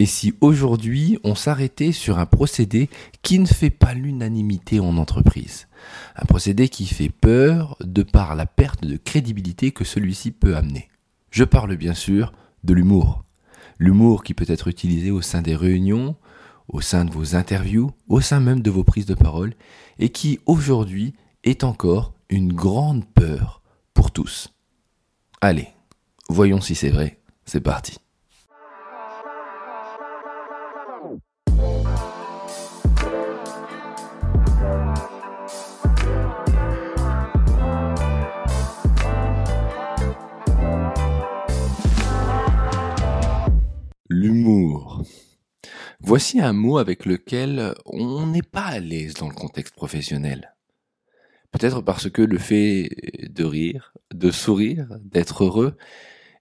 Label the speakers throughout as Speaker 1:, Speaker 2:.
Speaker 1: Et si aujourd'hui on s'arrêtait sur un procédé qui ne fait pas l'unanimité en entreprise? Un procédé qui fait peur de par la perte de crédibilité que celui-ci peut amener. Je parle bien sûr de l'humour. L'humour qui peut être utilisé au sein des réunions, au sein de vos interviews, au sein même de vos prises de parole, et qui aujourd'hui est encore une grande peur pour tous. Allez, voyons si c'est vrai, c'est parti. L'humour. Voici un mot avec lequel on n'est pas à l'aise dans le contexte professionnel. Peut-être parce que le fait de rire, de sourire, d'être heureux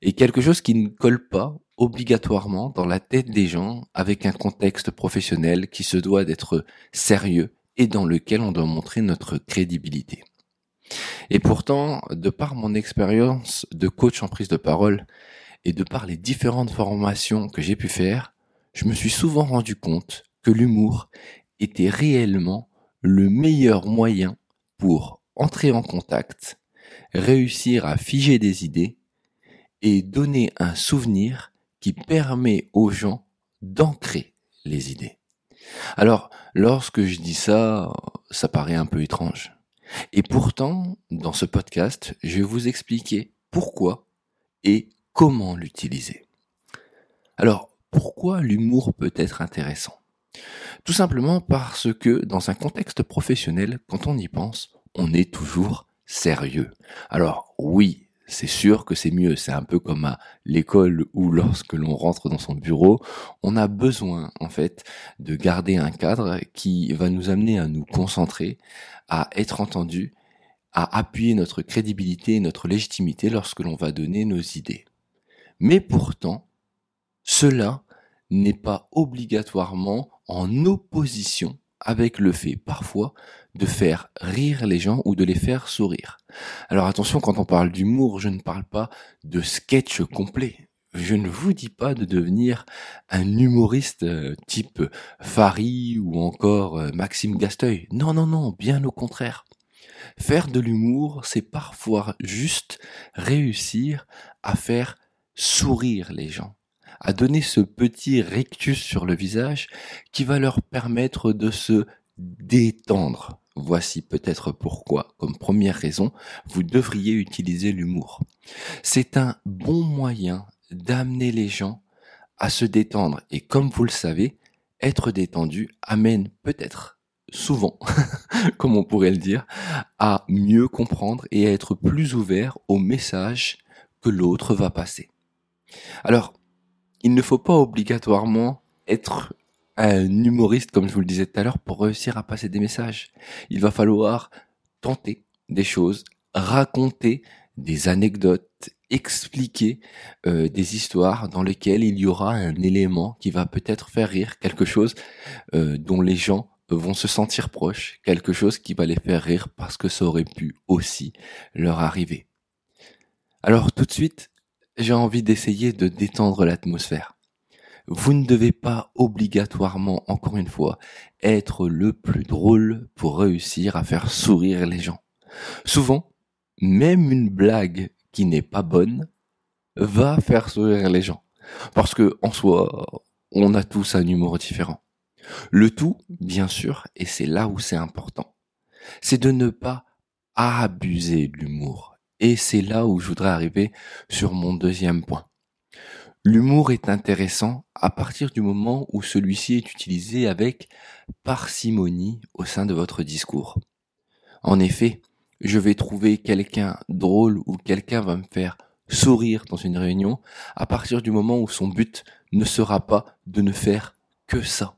Speaker 1: est quelque chose qui ne colle pas obligatoirement dans la tête des gens avec un contexte professionnel qui se doit d'être sérieux et dans lequel on doit montrer notre crédibilité. Et pourtant, de par mon expérience de coach en prise de parole, et de par les différentes formations que j'ai pu faire, je me suis souvent rendu compte que l'humour était réellement le meilleur moyen pour entrer en contact, réussir à figer des idées et donner un souvenir qui permet aux gens d'ancrer les idées. Alors, lorsque je dis ça, ça paraît un peu étrange. Et pourtant, dans ce podcast, je vais vous expliquer pourquoi et comment l'utiliser. Alors, pourquoi l'humour peut être intéressant? Tout simplement parce que dans un contexte professionnel, quand on y pense, on est toujours sérieux. Alors oui, c'est sûr que c'est mieux. C'est un peu comme à l'école où lorsque l'on rentre dans son bureau, on a besoin en fait de garder un cadre qui va nous amener à nous concentrer, à être entendu, à appuyer notre crédibilité et notre légitimité lorsque l'on va donner nos idées. Mais pourtant, cela n'est pas obligatoirement en opposition avec le fait parfois de faire rire les gens ou de les faire sourire. Alors attention, quand on parle d'humour, je ne parle pas de sketch complet. Je ne vous dis pas de devenir un humoriste euh, type Fari ou encore euh, Maxime Gasteuil. Non, non, non, bien au contraire. Faire de l'humour, c'est parfois juste réussir à faire sourire les gens, à donner ce petit rectus sur le visage qui va leur permettre de se détendre. Voici peut-être pourquoi, comme première raison, vous devriez utiliser l'humour. C'est un bon moyen d'amener les gens à se détendre. Et comme vous le savez, être détendu amène peut-être souvent, comme on pourrait le dire, à mieux comprendre et à être plus ouvert au message que l'autre va passer. Alors, il ne faut pas obligatoirement être un humoriste, comme je vous le disais tout à l'heure, pour réussir à passer des messages. Il va falloir tenter des choses, raconter des anecdotes, expliquer euh, des histoires dans lesquelles il y aura un élément qui va peut-être faire rire, quelque chose euh, dont les gens vont se sentir proches, quelque chose qui va les faire rire parce que ça aurait pu aussi leur arriver. Alors tout de suite, j'ai envie d'essayer de détendre l'atmosphère. Vous ne devez pas obligatoirement, encore une fois, être le plus drôle pour réussir à faire sourire les gens. Souvent, même une blague qui n'est pas bonne va faire sourire les gens. Parce que, en soi, on a tous un humour différent. Le tout, bien sûr, et c'est là où c'est important, c'est de ne pas abuser de l'humour. Et c'est là où je voudrais arriver sur mon deuxième point. L'humour est intéressant à partir du moment où celui-ci est utilisé avec parcimonie au sein de votre discours. En effet, je vais trouver quelqu'un drôle ou quelqu'un va me faire sourire dans une réunion à partir du moment où son but ne sera pas de ne faire que ça.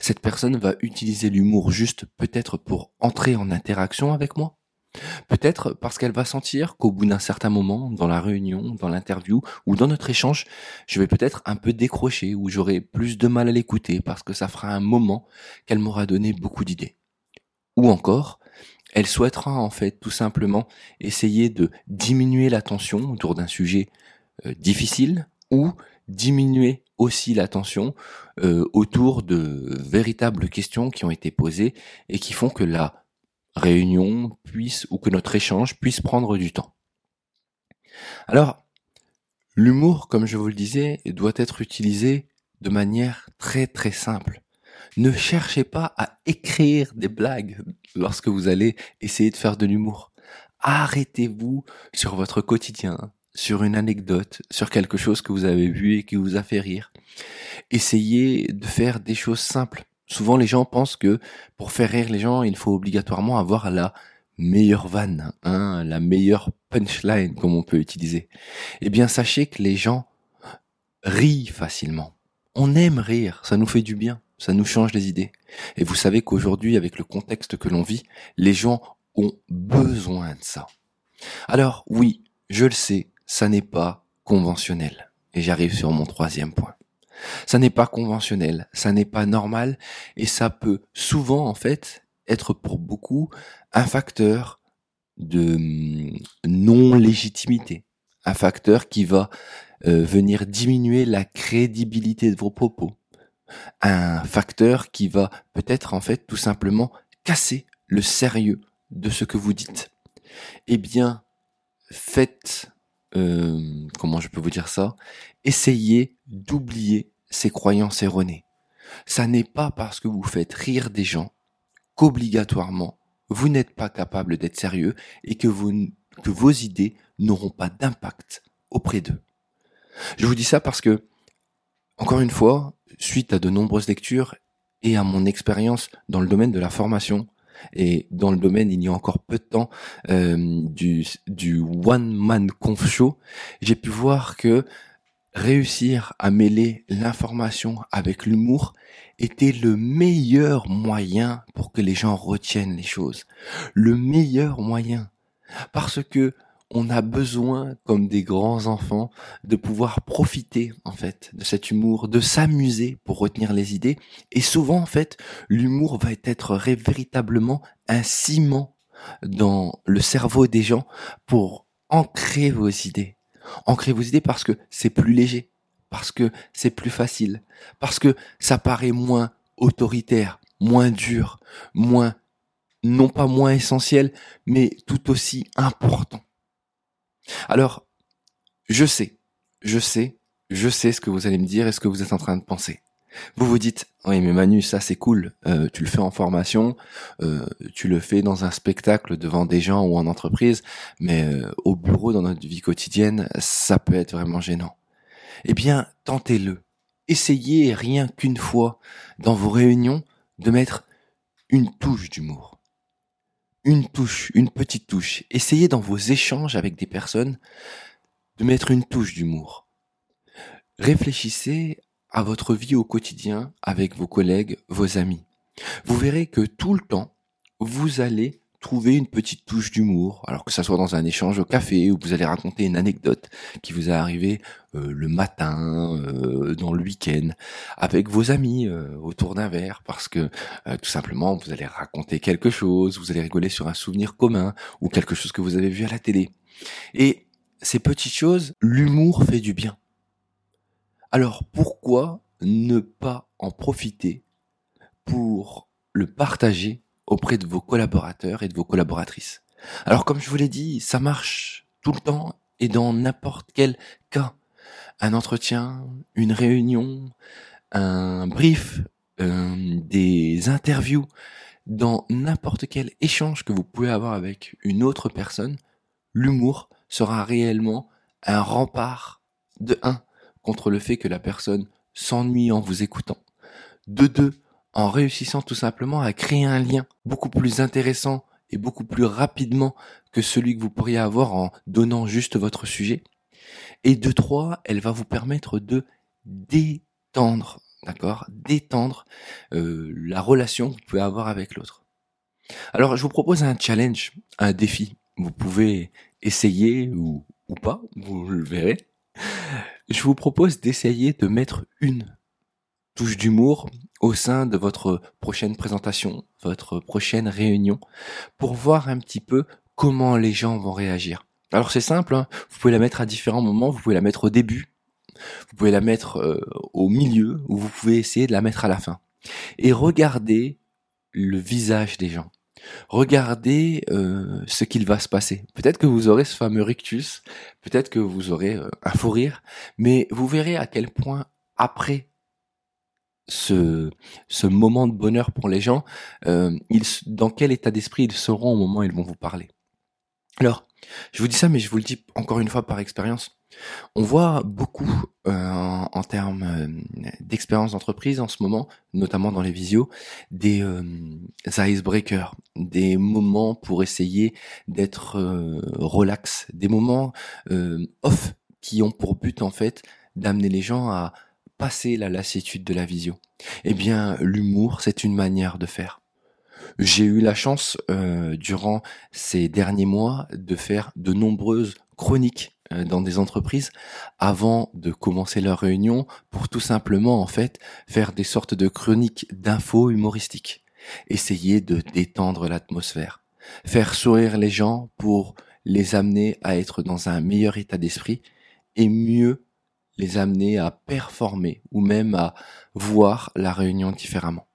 Speaker 1: Cette personne va utiliser l'humour juste peut-être pour entrer en interaction avec moi, Peut-être parce qu'elle va sentir qu'au bout d'un certain moment, dans la réunion, dans l'interview ou dans notre échange, je vais peut-être un peu décrocher ou j'aurai plus de mal à l'écouter parce que ça fera un moment qu'elle m'aura donné beaucoup d'idées. Ou encore, elle souhaitera en fait tout simplement essayer de diminuer la tension autour d'un sujet euh, difficile ou diminuer aussi l'attention euh, autour de véritables questions qui ont été posées et qui font que la réunion puisse ou que notre échange puisse prendre du temps. Alors, l'humour, comme je vous le disais, doit être utilisé de manière très très simple. Ne cherchez pas à écrire des blagues lorsque vous allez essayer de faire de l'humour. Arrêtez-vous sur votre quotidien, sur une anecdote, sur quelque chose que vous avez vu et qui vous a fait rire. Essayez de faire des choses simples. Souvent les gens pensent que pour faire rire les gens, il faut obligatoirement avoir la meilleure vanne, hein, la meilleure punchline comme on peut utiliser. Eh bien sachez que les gens rient facilement. On aime rire, ça nous fait du bien, ça nous change les idées. Et vous savez qu'aujourd'hui, avec le contexte que l'on vit, les gens ont besoin de ça. Alors oui, je le sais, ça n'est pas conventionnel. Et j'arrive sur mon troisième point. Ça n'est pas conventionnel, ça n'est pas normal, et ça peut souvent, en fait, être pour beaucoup un facteur de hum, non-légitimité, un facteur qui va euh, venir diminuer la crédibilité de vos propos, un facteur qui va peut-être en fait tout simplement casser le sérieux de ce que vous dites. Eh bien, faites euh, comment je peux vous dire ça? Essayez d'oublier ces croyances erronées. Ça n'est pas parce que vous faites rire des gens qu'obligatoirement vous n'êtes pas capable d'être sérieux et que, vos idées n'auront pas d'impact auprès d'eux. Je vous dis ça parce que, encore une fois, suite à de nombreuses lectures et à mon expérience dans le domaine de la formation, et dans le domaine, il y a encore peu de temps, euh, du, du one-man conf show, j'ai pu voir que réussir à mêler l'information avec l'humour était le meilleur moyen pour que les gens retiennent les choses. Le meilleur moyen. Parce que on a besoin, comme des grands enfants, de pouvoir profiter, en fait, de cet humour, de s'amuser pour retenir les idées. Et souvent, en fait, l'humour va être véritablement un ciment dans le cerveau des gens pour ancrer vos idées. Ancrer vos idées parce que c'est plus léger, parce que c'est plus facile, parce que ça paraît moins autoritaire, moins dur, moins, non pas moins essentiel, mais tout aussi important. Alors, je sais, je sais, je sais ce que vous allez me dire et ce que vous êtes en train de penser. Vous vous dites, oui mais Manu, ça c'est cool, euh, tu le fais en formation, euh, tu le fais dans un spectacle devant des gens ou en entreprise, mais euh, au bureau, dans notre vie quotidienne, ça peut être vraiment gênant. Eh bien, tentez-le. Essayez rien qu'une fois dans vos réunions de mettre une touche d'humour une touche, une petite touche. Essayez dans vos échanges avec des personnes de mettre une touche d'humour. Réfléchissez à votre vie au quotidien avec vos collègues, vos amis. Vous verrez que tout le temps, vous allez trouver une petite touche d'humour, alors que ça soit dans un échange au café où vous allez raconter une anecdote qui vous est arrivée euh, le matin, euh, dans le week-end, avec vos amis euh, autour d'un verre, parce que tout simplement vous allez raconter quelque chose, vous allez rigoler sur un souvenir commun ou quelque chose que vous avez vu à la télé. Et ces petites choses, l'humour fait du bien. Alors pourquoi ne pas en profiter pour le partager auprès de vos collaborateurs et de vos collaboratrices? Alors comme je vous l'ai dit, ça marche tout le temps et dans n'importe quel cas. Un entretien, une réunion, un brief, euh, des interviews, dans n'importe quel échange que vous pouvez avoir avec une autre personne, l'humour sera réellement un rempart de un contre le fait que la personne s'ennuie en vous écoutant, de deux en réussissant tout simplement à créer un lien beaucoup plus intéressant et beaucoup plus rapidement que celui que vous pourriez avoir en donnant juste votre sujet. Et de trois, elle va vous permettre de détendre, d'accord, détendre euh, la relation que vous pouvez avoir avec l'autre. Alors, je vous propose un challenge, un défi. Vous pouvez essayer ou, ou pas, vous le verrez. Je vous propose d'essayer de mettre une touche d'humour au sein de votre prochaine présentation, votre prochaine réunion, pour voir un petit peu comment les gens vont réagir. Alors c'est simple, hein. vous pouvez la mettre à différents moments, vous pouvez la mettre au début, vous pouvez la mettre euh, au milieu ou vous pouvez essayer de la mettre à la fin. Et regardez le visage des gens. Regardez euh, ce qu'il va se passer. Peut-être que vous aurez ce fameux rictus, peut-être que vous aurez euh, un fou rire, mais vous verrez à quel point après ce, ce moment de bonheur pour les gens, euh, ils, dans quel état d'esprit ils seront au moment où ils vont vous parler. Alors, je vous dis ça, mais je vous le dis encore une fois par expérience. On voit beaucoup euh, en, termes euh, d'expérience d'entreprise en ce moment, notamment dans les visios, des euh, icebreakers, des moments pour essayer d'être relax, des moments off qui ont pour but en fait d'amener les gens à passer la lassitude de la visio. Eh bien, l'humour, c'est une manière de faire. J'ai eu la chance, euh, durant ces derniers mois, de faire de nombreuses chroniques euh, dans des entreprises avant de commencer leur réunion pour tout simplement, en fait, faire des sortes de chroniques d'infos humoristiques. Essayer de détendre l'atmosphère. Faire sourire les gens pour les amener à être dans un meilleur état d'esprit et mieux les amener à performer ou même à voir la réunion différemment.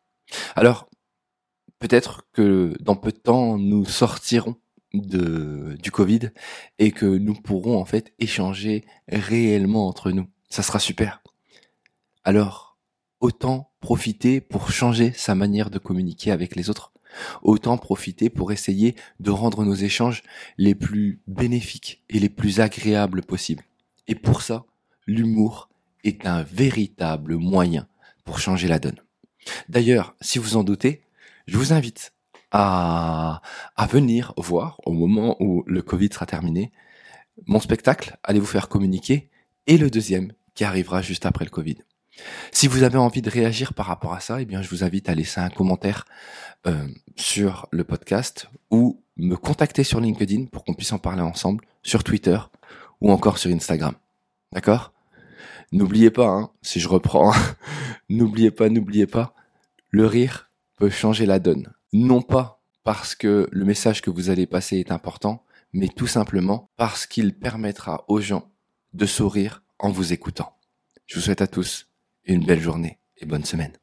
Speaker 1: Alors, peut-être que dans peu de temps, nous sortirons de, du Covid et que nous pourrons en fait échanger réellement entre nous. Ça sera super. Alors, autant profiter pour changer sa manière de communiquer avec les autres. Autant profiter pour essayer de rendre nos échanges les plus bénéfiques et les plus agréables possibles. Et pour ça, l'humour est un véritable moyen pour changer la donne. D'ailleurs, si vous en doutez, je vous invite à, venir voir au moment où le Covid sera terminé mon spectacle, allez vous faire communiquer, et le deuxième qui arrivera juste après le Covid. Si vous avez envie de réagir par rapport à ça, eh bien, je vous invite à laisser un commentaire euh, sur le podcast ou me contacter sur LinkedIn pour qu'on puisse en parler ensemble, sur Twitter ou encore sur Instagram. D'accord? N'oubliez pas, hein, si je reprends, n'oubliez pas, n'oubliez pas, le rire, peut changer la donne. Non pas parce que le message que vous allez passer est important, mais tout simplement parce qu'il permettra aux gens de sourire en vous écoutant. Je vous souhaite à tous une belle journée et bonne semaine.